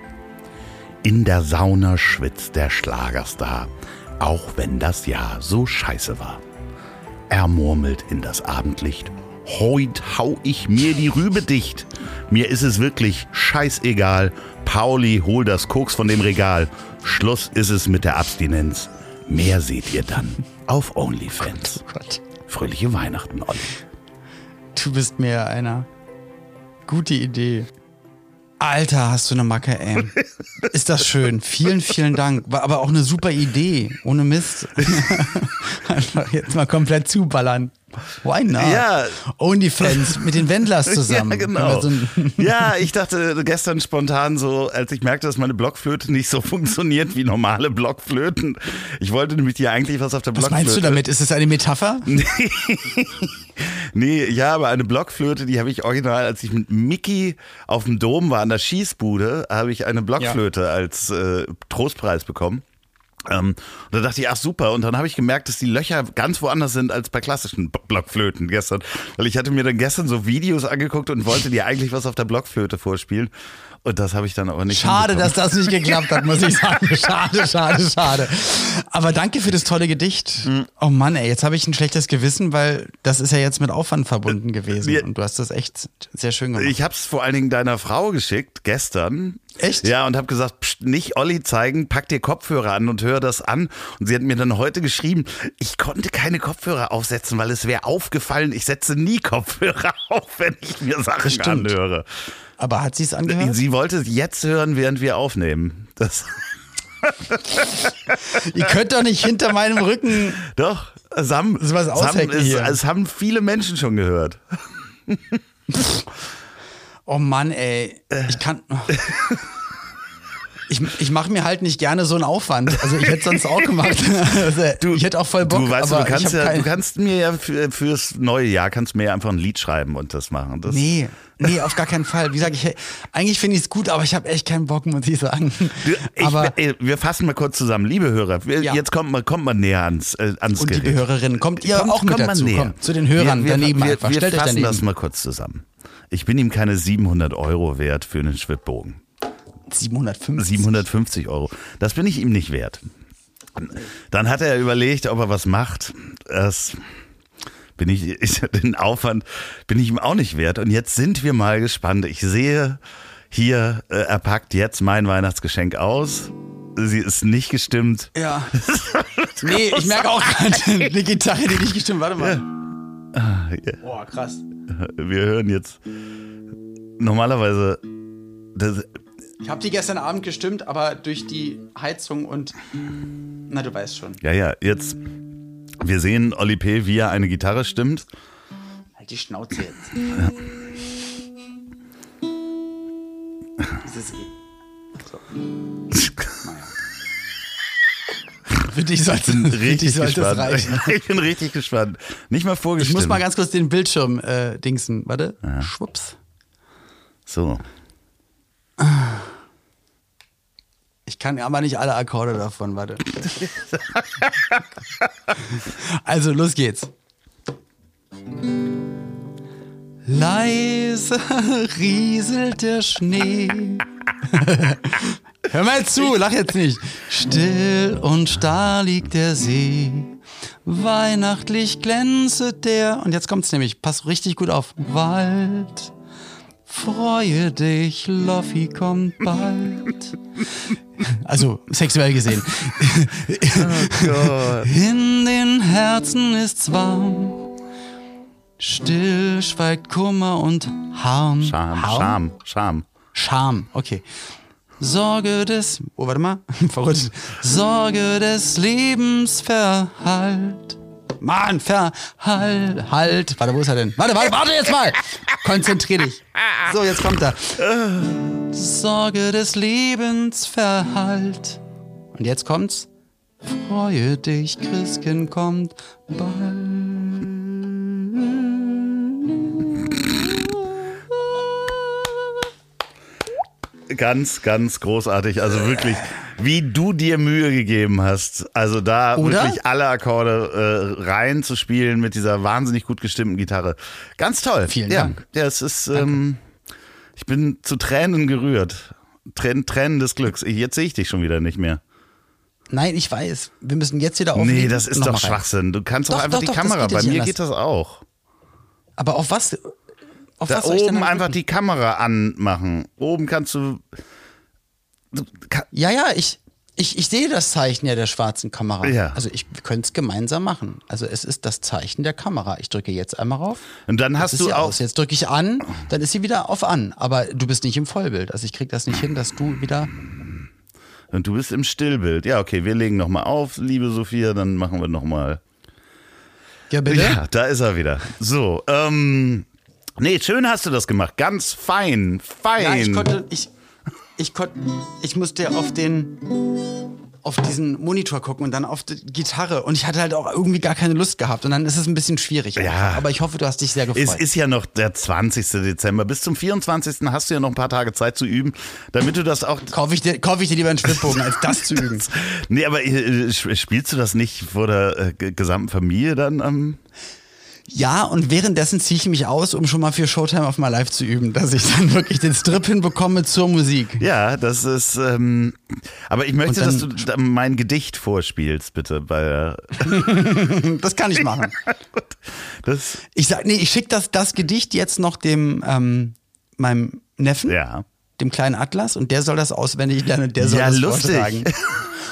In der Sauna schwitzt der Schlagerstar auch wenn das Jahr so scheiße war. Er murmelt in das Abendlicht. Heut hau ich mir die Rübe dicht. Mir ist es wirklich scheißegal. Pauli, hol das Koks von dem Regal. Schluss ist es mit der Abstinenz. Mehr seht ihr dann auf OnlyFans. Oh Fröhliche Weihnachten, Olli. Du bist mir einer. Gute Idee. Alter, hast du eine Macke, ey. Ist das schön. Vielen, vielen Dank. War aber auch eine super Idee. Ohne Mist. Einfach jetzt mal komplett zuballern. Why not? Ja. OnlyFans mit den Wendlers zusammen. Ja, genau. So ja, ich dachte gestern spontan so, als ich merkte, dass meine Blockflöte nicht so funktioniert wie normale Blockflöten. Ich wollte nämlich dir eigentlich was auf der Blockflöte. Was meinst du damit? Ist das eine Metapher? nee, ja, aber eine Blockflöte, die habe ich original, als ich mit Mickey auf dem Dom war, an der Schießbude, habe ich eine Blockflöte ja. als äh, Trostpreis bekommen. Ähm, und da dachte ich, ach super. Und dann habe ich gemerkt, dass die Löcher ganz woanders sind als bei klassischen Blockflöten gestern. Weil ich hatte mir dann gestern so Videos angeguckt und wollte dir eigentlich was auf der Blockflöte vorspielen. Und das habe ich dann aber nicht. Schade, dass das nicht geklappt hat, muss ich sagen. Schade, schade, schade. Aber danke für das tolle Gedicht. Mhm. Oh Mann, ey, jetzt habe ich ein schlechtes Gewissen, weil das ist ja jetzt mit Aufwand verbunden gewesen. Und du hast das echt sehr schön gemacht. Ich habe es vor allen Dingen deiner Frau geschickt gestern. Echt? Ja, und habe gesagt, pst, nicht Olli zeigen, pack dir Kopfhörer an und hör das an. Und sie hat mir dann heute geschrieben, ich konnte keine Kopfhörer aufsetzen, weil es wäre aufgefallen, ich setze nie Kopfhörer auf, wenn ich mir Sachen anhöre. Aber hat sie es angehört? Sie wollte es jetzt hören, während wir aufnehmen. Das Ihr könnt doch nicht hinter meinem Rücken. Doch, es haben, es, es, es haben viele Menschen schon gehört. Oh Mann, ey. Ich kann. Ich, ich mache mir halt nicht gerne so einen Aufwand. Also ich hätte sonst auch gemacht. Also ich hätte auch voll Bock. Du weißt, du kannst ja, du kannst mir ja für, fürs neue Jahr kannst mir ja einfach ein Lied schreiben und das machen. Das, Nee, nee, auf gar keinen Fall. Wie gesagt, ich, eigentlich finde ich es gut, aber ich habe echt keinen Bock, muss ich sagen. Du, ich, aber ey, wir fassen mal kurz zusammen, liebe Hörer. Wir, Ja. Jetzt kommt man, kommt man näher ans, äh, ans und Gerät. liebe Hörerinnen, kommt ihr Kommt- auch mit dazu. näher. Kommt zu den Hörern wir, wir, daneben wir, einfach. Wir Stellt euch fassen daneben. das mal kurz zusammen. Ich bin ihm keine 700 Euro wert für einen Schwibbogen. 750. 750 Euro. Das bin ich ihm nicht wert. Dann hat er überlegt, ob er was macht. Das bin ich, ich den Aufwand bin ich ihm auch nicht wert. Und jetzt sind wir mal gespannt. Ich sehe hier, äh, er packt jetzt mein Weihnachtsgeschenk aus. Sie ist nicht gestimmt. Ja. nee, ich merke auch gerade eine Gitarre, die nicht gestimmt. Warte mal. Boah, krass. Wir hören jetzt normalerweise. Das, Ich habe die gestern Abend gestimmt, aber durch die Heizung und. Na, du weißt schon. ja, ja, jetzt. Wir sehen Oli P., wie er eine Gitarre stimmt. Halt die Schnauze jetzt. Dieses E. So. Naja. Für dich sollte, für dich Richtig sollte es reichen. Ich bin richtig gespannt. Nicht mal Ich vorgestimmt. muss mal ganz kurz den Bildschirm äh, dingsen. Warte. Schwupps. so. Ich kann aber nicht alle Akkorde davon, warte. also, los geht's. Leise rieselt der Schnee. Hör mal zu, lach jetzt nicht. Still und starr liegt der See. Weihnachtlich glänzet der. Und jetzt kommt's nämlich, pass richtig gut auf. Wald. Freue dich, Loffi kommt bald. Also sexuell gesehen. In den Herzen ist's warm. Still schweigt Kummer und Harm. Scham, Harm? Scham, Scham. Scham, okay. Sorge des, oh, warte mal, verrückt. Sorge des Lebens verhallt. Mann, verhalt, halt. Warte, wo ist er denn? Warte, warte, warte jetzt mal. Konzentrier dich. So, jetzt kommt er. Sorge des Lebens verhallt. Und jetzt kommt's. Freue dich, Christkind kommt bald. Ganz, ganz großartig. Also wirklich, wie du dir Mühe gegeben hast. Also da Oder? wirklich alle Akkorde äh, rein zu spielen mit dieser wahnsinnig gut gestimmten Gitarre. Ganz toll. Vielen ja. Dank. Ja, es ist, ähm, ich bin zu Tränen gerührt. Tränen, Tränen des Glücks. Jetzt sehe ich dich schon wieder nicht mehr. Nein, ich weiß. Wir müssen jetzt wieder aufnehmen. Nee, das ist doch. Schwachsinn. Du kannst doch, Doch, einfach doch, die doch, Kamera. Bei mir anders. geht das auch. Aber auf was? Auf Da oben einfach die Kamera anmachen. Oben kannst du. du kann, Ja, ja, ich, ich, ich sehe das Zeichen ja der schwarzen Kamera. Ja. Also ich, wir können es gemeinsam machen. Also es ist das Zeichen der Kamera. Ich drücke jetzt einmal rauf. und dann hast du sie auch. aus. Jetzt drücke ich an, dann ist sie wieder auf an. Aber du bist nicht im Vollbild. Also ich kriege das nicht hin, dass du wieder. Und du bist im Stillbild. Ja, okay, wir legen nochmal auf, liebe Sophia, dann machen wir nochmal. Ja, bitte? Ja, da ist er wieder. So, ähm. Nee, schön hast du das gemacht. Ganz fein. Fein. Ja, ich konnte, ich, ich konnte, ich musste auf den, auf diesen Monitor gucken und dann auf die Gitarre und ich hatte halt auch irgendwie gar keine Lust gehabt und dann ist es ein bisschen schwierig. Ja. einfach. Aber ich hoffe, du hast dich sehr gefreut. Es ist ja noch der 20. Dezember. Bis zum 24. hast du ja noch ein paar Tage Zeit zu üben, damit du das auch. Kaufe ich, dir, kaufe ich dir lieber einen Schwibbogen, als das zu üben. Nee, aber äh, sp- spielst du das nicht vor der äh, gesamten Familie dann am. Ja, und währenddessen ziehe ich mich aus, um schon mal für Showtime auf My Life zu üben, dass ich dann wirklich den Strip hinbekomme zur Musik. Ja, das ist. Ähm, aber ich möchte, dass du mein Gedicht vorspielst, bitte. Weil Das kann ich machen. das. Ich sag, nee, ich schicke das, das Gedicht jetzt noch dem, ähm, meinem Neffen, Ja. dem kleinen Atlas, und der soll das auswendig lernen und der soll Ja, das lustig. vortragen.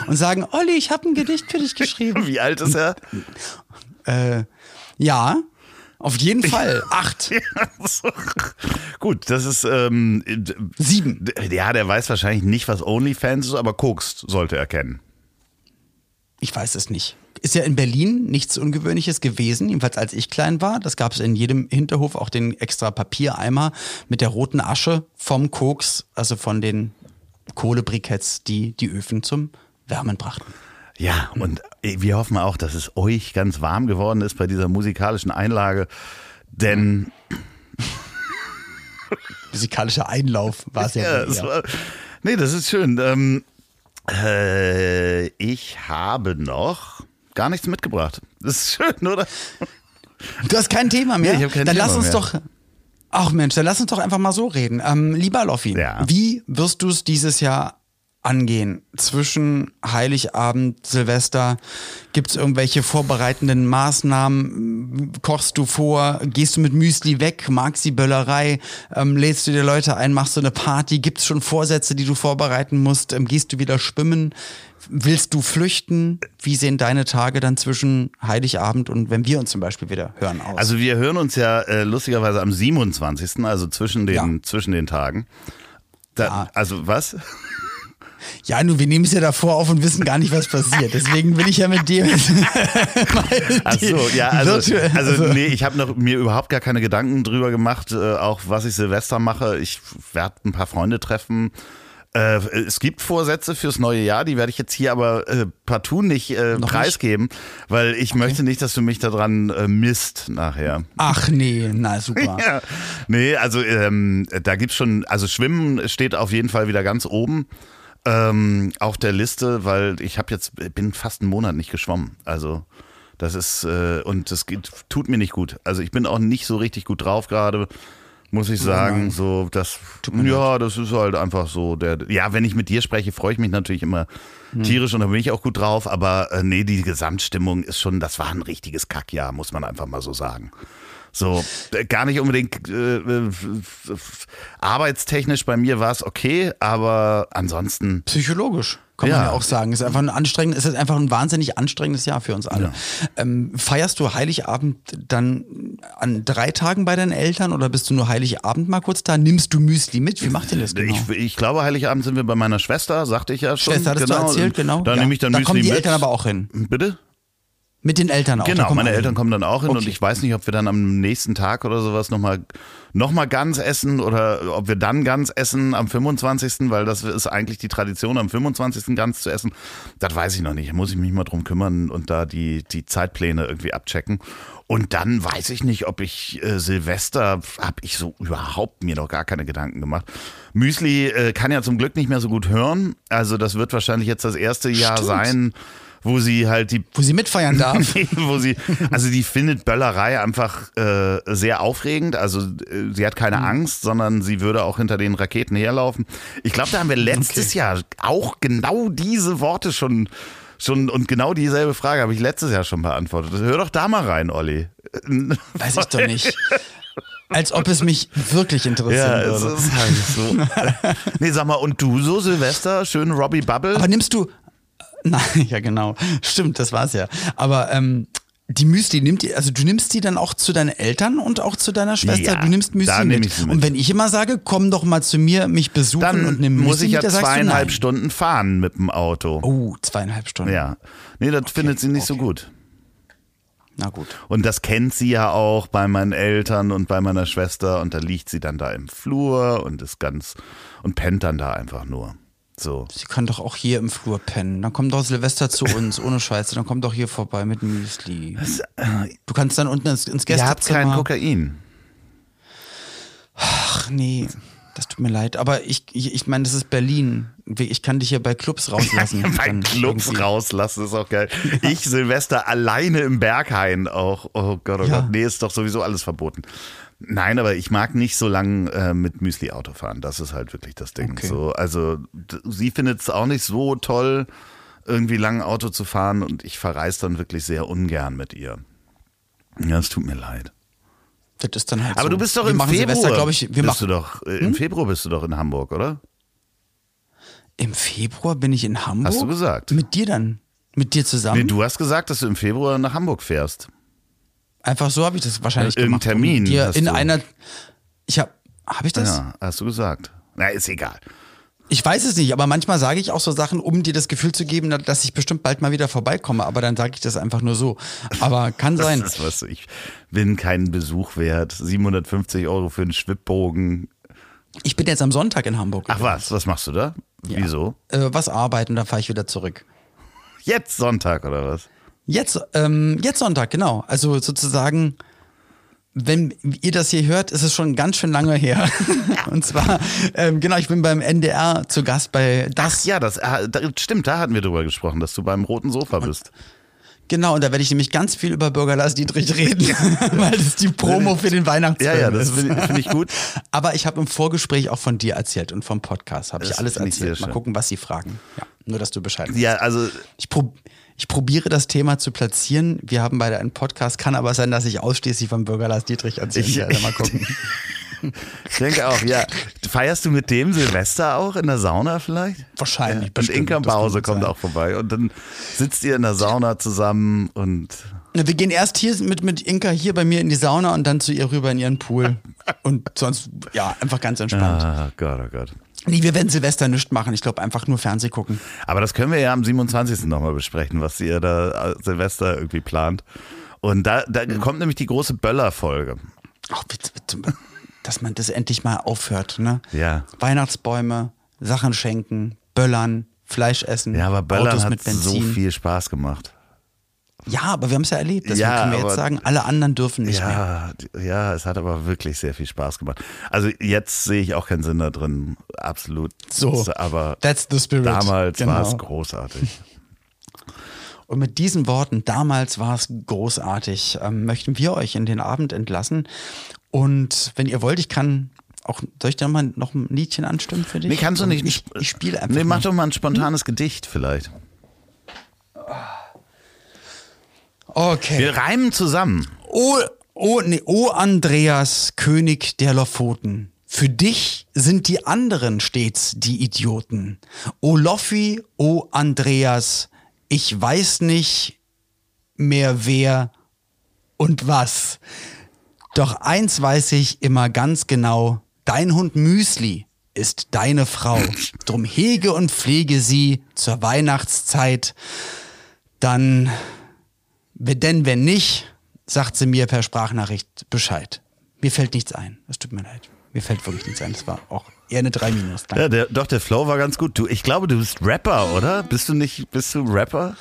Und sagen, Olli, ich habe ein Gedicht für dich geschrieben. Wie alt ist er? äh, ja, Auf jeden Fall. Acht. Gut, das ist ähm, Sieben. Ja, der weiß wahrscheinlich nicht, was OnlyFans ist, aber kokst sollte er kennen. Ich weiß es nicht. Ist ja in Berlin nichts Ungewöhnliches gewesen, jedenfalls als ich klein war. Das gab es in jedem Hinterhof, auch den extra Papiereimer mit der roten Asche vom Koks, also von den Kohlebriketts, die die Öfen zum Wärmen brachten. Ja, und wir hoffen auch, dass es euch ganz warm geworden ist bei dieser musikalischen Einlage, denn musikalischer Einlauf war es ja. ja das war, nee, das ist schön. Ähm, äh, ich habe noch gar nichts mitgebracht. Das ist schön, oder? Du hast kein Thema mehr. Nee, kein dann Thema lass uns mehr. doch. Ach Mensch, dann lass uns doch einfach mal so reden. Ähm, lieber Loffi, Ja. wie wirst du es dieses Jahr angehen? Zwischen Heiligabend, Silvester, gibt es irgendwelche vorbereitenden Maßnahmen? Kochst du vor? Gehst du mit Müsli weg? Magst die Böllerei? Ähm, lädst du dir Leute ein? Machst du eine Party? Gibt es schon Vorsätze, die du vorbereiten musst? Ähm, gehst du wieder schwimmen? Willst du flüchten? Wie sehen deine Tage dann zwischen Heiligabend und wenn wir uns zum Beispiel wieder hören aus? Also wir hören uns ja äh, lustigerweise am 27., also zwischen den, Ja. zwischen den Tagen. Da, Ja. Also was? Ja, nur wir nehmen es ja davor auf und wissen gar nicht, was passiert. Deswegen will ich ja mit dir. Ach so, ja, also, virtuelle- also nee, ich habe noch mir überhaupt gar keine Gedanken drüber gemacht, äh, auch was ich Silvester mache. Ich werde ein paar Freunde treffen. Äh, es gibt Vorsätze fürs neue Jahr, die werde ich jetzt hier aber äh, partout nicht äh, preisgeben, weil ich möchte nicht, dass du mich daran äh, misst nachher. Ach nee, na super. Ja, nee, also ähm, da gibt's schon, also Schwimmen steht auf jeden Fall wieder ganz oben ähm, auf der Liste, weil ich habe jetzt bin fast einen Monat nicht geschwommen. Also das ist äh, und das geht, tut mir nicht gut. Also ich bin auch nicht so richtig gut drauf gerade, muss ich sagen. nein. So das, ja, das ist halt einfach so. Der, ja, wenn ich mit dir spreche, freue ich mich natürlich immer Hm. tierisch und da bin ich auch gut drauf. Aber äh, nee, die Gesamtstimmung ist schon, das war ein richtiges Kackjahr, muss man einfach mal so sagen. So, äh, gar nicht unbedingt äh, äh, arbeitstechnisch bei mir war es okay, aber ansonsten, Psychologisch. Kann man Ja. ja auch sagen. Es ist einfach ein anstrengend, ist einfach ein wahnsinnig anstrengendes Jahr für uns alle. Ähm, feierst du Heiligabend dann an drei Tagen bei deinen Eltern oder bist du nur Heiligabend mal kurz da? Nimmst du Müsli mit? Wie macht ihr das genau? ich, ich glaube, Heiligabend sind wir bei meiner Schwester, sagte ich ja schon. Schwester, hattest genau. du erzählt, genau. Da Ja. nehme ich dann da Müsli kommen die mit. Eltern aber auch hin. Bitte? Mit den Eltern auch. Genau, meine Eltern hin. kommen dann auch hin und Okay. ich weiß nicht, ob wir dann am nächsten Tag oder sowas nochmal noch mal ganz essen oder ob wir dann ganz essen am 25., weil das ist eigentlich die Tradition, am 25. ganz zu essen. Das weiß ich noch nicht. Da muss ich mich mal drum kümmern und da die, die Zeitpläne irgendwie abchecken. Und dann weiß ich nicht, ob ich äh, Silvester, habe ich so überhaupt mir noch gar keine Gedanken gemacht. Müsli äh, kann ja zum Glück nicht mehr so gut hören. Also das wird wahrscheinlich jetzt das erste Jahr Stimmt. sein, wo sie halt die Wo sie mitfeiern darf. wo sie, also die findet Böllerei einfach äh, sehr aufregend. Also äh, sie hat keine Mhm. Angst, sondern sie würde auch hinter den Raketen herlaufen. Ich glaube, da haben wir letztes Jahr auch genau diese Worte schon, schon und genau dieselbe Frage habe ich letztes Jahr schon beantwortet. Hör doch da mal rein, Olli. Weiß ich doch nicht. Als ob es mich wirklich interessieren Ja, es würde. ist halt so. nee, sag mal, und du so, Silvester, schön Robbie Bubble? Aber nimmst du. Nein, ja, genau. Stimmt, das war's ja. Aber ähm, die Müsli nimmt die, also du nimmst die dann auch zu deinen Eltern und auch zu deiner Schwester. Ja, du nimmst Müsli mit. mit. Und wenn ich immer sage, komm doch mal zu mir, mich besuchen Dann und nimm Müsli muss ich ja mit, zweieinhalb. Stunden fahren mit dem Auto. Oh, zweieinhalb Stunden. Ja. Nee, das findet sie nicht so gut. Na gut. Und das kennt sie ja auch bei meinen Eltern und bei meiner Schwester und da liegt sie dann da im Flur und ist ganz und pennt dann da einfach nur. So. Sie kann doch auch hier im Flur pennen. Dann kommt doch Silvester zu uns, ohne Scheiße. Dann kommt doch hier vorbei mit Müsli. Du kannst dann unten ins, ins Ihr habt Gästezimmer. kein Kokain. Ach nee, das tut mir leid. Aber ich, ich, ich meine, das ist Berlin. Ich kann dich hier bei Clubs rauslassen. Bei Clubs irgendwie. rauslassen ist auch geil. Ich Silvester alleine im Berghain auch. Oh Gott, oh Ja. Gott. Nee, ist doch sowieso alles verboten. Nein, aber ich mag nicht so lange äh, mit Müsli Auto fahren. Das ist halt wirklich das Ding. Okay. So, also sie findet es auch nicht so toll, irgendwie lang Auto zu fahren und ich verreise dann wirklich sehr ungern mit ihr. Ja, es tut mir leid. Das ist dann halt Aber so. du bist doch wir im Februar. Glaube ich. Wir bist Hm? du doch, äh, Im Februar bist du doch in Hamburg, oder? Im Februar bin ich in Hamburg. Hast du gesagt? Mit dir dann? Mit dir zusammen? Nee, du hast gesagt, dass du im Februar nach Hamburg fährst. Einfach so habe ich das wahrscheinlich Irgendein gemacht. Termin dir in du. einer. Ich habe. Habe ich das? Ja, hast du gesagt. Na, ist egal. Ich weiß es nicht, aber manchmal sage ich auch so Sachen, um dir das Gefühl zu geben, dass ich bestimmt bald mal wieder vorbeikomme. Aber dann sage ich das einfach nur so. Aber kann sein. Das ist was, ich bin keinen Besuch wert. 750 Euro für einen Schwibbogen. Ich bin jetzt am Sonntag in Hamburg. Ach was, was machst du da? Wieso? Äh, was arbeiten, dann fahre ich wieder zurück. Jetzt Sonntag oder was? Jetzt, ähm, jetzt Sonntag, genau. Also sozusagen, wenn ihr das hier hört, ist es schon ganz schön lange her. Und zwar, ähm, genau, ich bin beim NDR zu Gast bei das. Ja, das, äh, da, stimmt, da hatten wir drüber gesprochen, dass du beim roten Sofa bist. Genau, und da werde ich nämlich ganz viel über Bürger Lars Dietrich reden, weil das die Promo für den Weihnachtsfilm Ja, ja, das ist. finde ich, find ich gut. Aber ich habe im Vorgespräch auch von dir erzählt und vom Podcast habe ich alles erzählt. Mal gucken, was sie fragen. Ja, nur, dass du Bescheid weißt. Ja, also Ich, prob ich probiere das Thema zu platzieren. Wir haben beide einen Podcast. Kann aber sein, dass ich ausschließlich vom Bürger Lars Dietrich erzählen Ich- werde. Mal gucken. ich denke auch, ja. Feierst du mit dem Silvester auch in der Sauna vielleicht? Wahrscheinlich. Und bestimmt. Inka gut kommt auch vorbei und dann sitzt ihr in der Sauna zusammen und Na, Wir gehen erst hier mit, mit Inka hier bei mir in die Sauna und dann zu ihr rüber in ihren Pool. und sonst, ja, einfach ganz entspannt. ah, Gott, oh Gott. Nee, wir werden Silvester nichts machen. Ich glaube, einfach nur Fernseh gucken. Aber das können wir ja am 27. nochmal besprechen, was ihr da äh, Silvester irgendwie plant. Und da, da kommt nämlich die große Böller-Folge. Ach, bitte, bitte, dass man das endlich mal aufhört. Ne? Ja. Weihnachtsbäume, Sachen schenken, Böllern, Fleisch essen, Ja, aber Böllern Autos hat so viel Spaß gemacht. Ja, aber wir haben es ja erlebt. Deswegen Ja, können wir jetzt sagen, alle anderen dürfen nicht mehr. Ja, d- ja, es hat aber wirklich sehr viel Spaß gemacht. Also jetzt sehe ich auch keinen Sinn da drin, absolut. So, aber that's the spirit. damals Genau. war es großartig. Und mit diesen Worten, damals war es großartig, ähm, möchten wir euch in den Abend entlassen. Und wenn ihr wollt, ich kann auch, soll ich da mal noch ein Liedchen anstimmen für dich? Nee, kannst du nicht. Ich, ich spiele einfach. Nee, mach doch mal ein spontanes Gedicht vielleicht. Okay. Wir reimen zusammen. O, o, nee, o Andreas, König der Lofoten. Für dich sind die anderen stets die Idioten. O Loffi, o Andreas, ich weiß nicht mehr wer und was. Doch eins weiß ich immer ganz genau, dein Hund Müsli ist deine Frau. Drum hege und pflege sie zur Weihnachtszeit. Dann denn wenn nicht, sagt sie mir per Sprachnachricht Bescheid. Mir fällt nichts ein. Es tut mir leid. Mir fällt wirklich nichts ein. Das war auch eher eine 3 minus. Ja, der, doch, der Flow war ganz gut. Du, ich glaube, du bist Rapper, oder? Bist du nicht, bist du Rapper?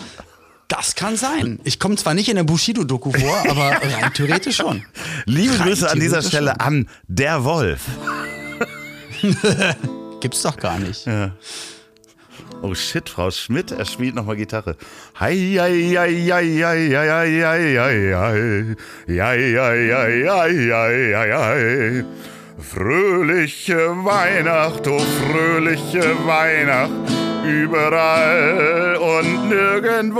Das kann sein. Ich komme zwar nicht in der Bushido-Doku vor, aber rein theoretisch schon. Liebe Rein Grüße an dieser Stelle schon. an der Wolf. Gibt's doch gar nicht. Oh shit, Frau Schmidt, er spielt nochmal Gitarre. Hei, hei, hei, hei, hei, hei, hei, hei, hei. Hei, hei, hei, hei, hei, hei. Fröhliche Weihnacht, oh fröhliche Weihnacht, überall und nirgendwo.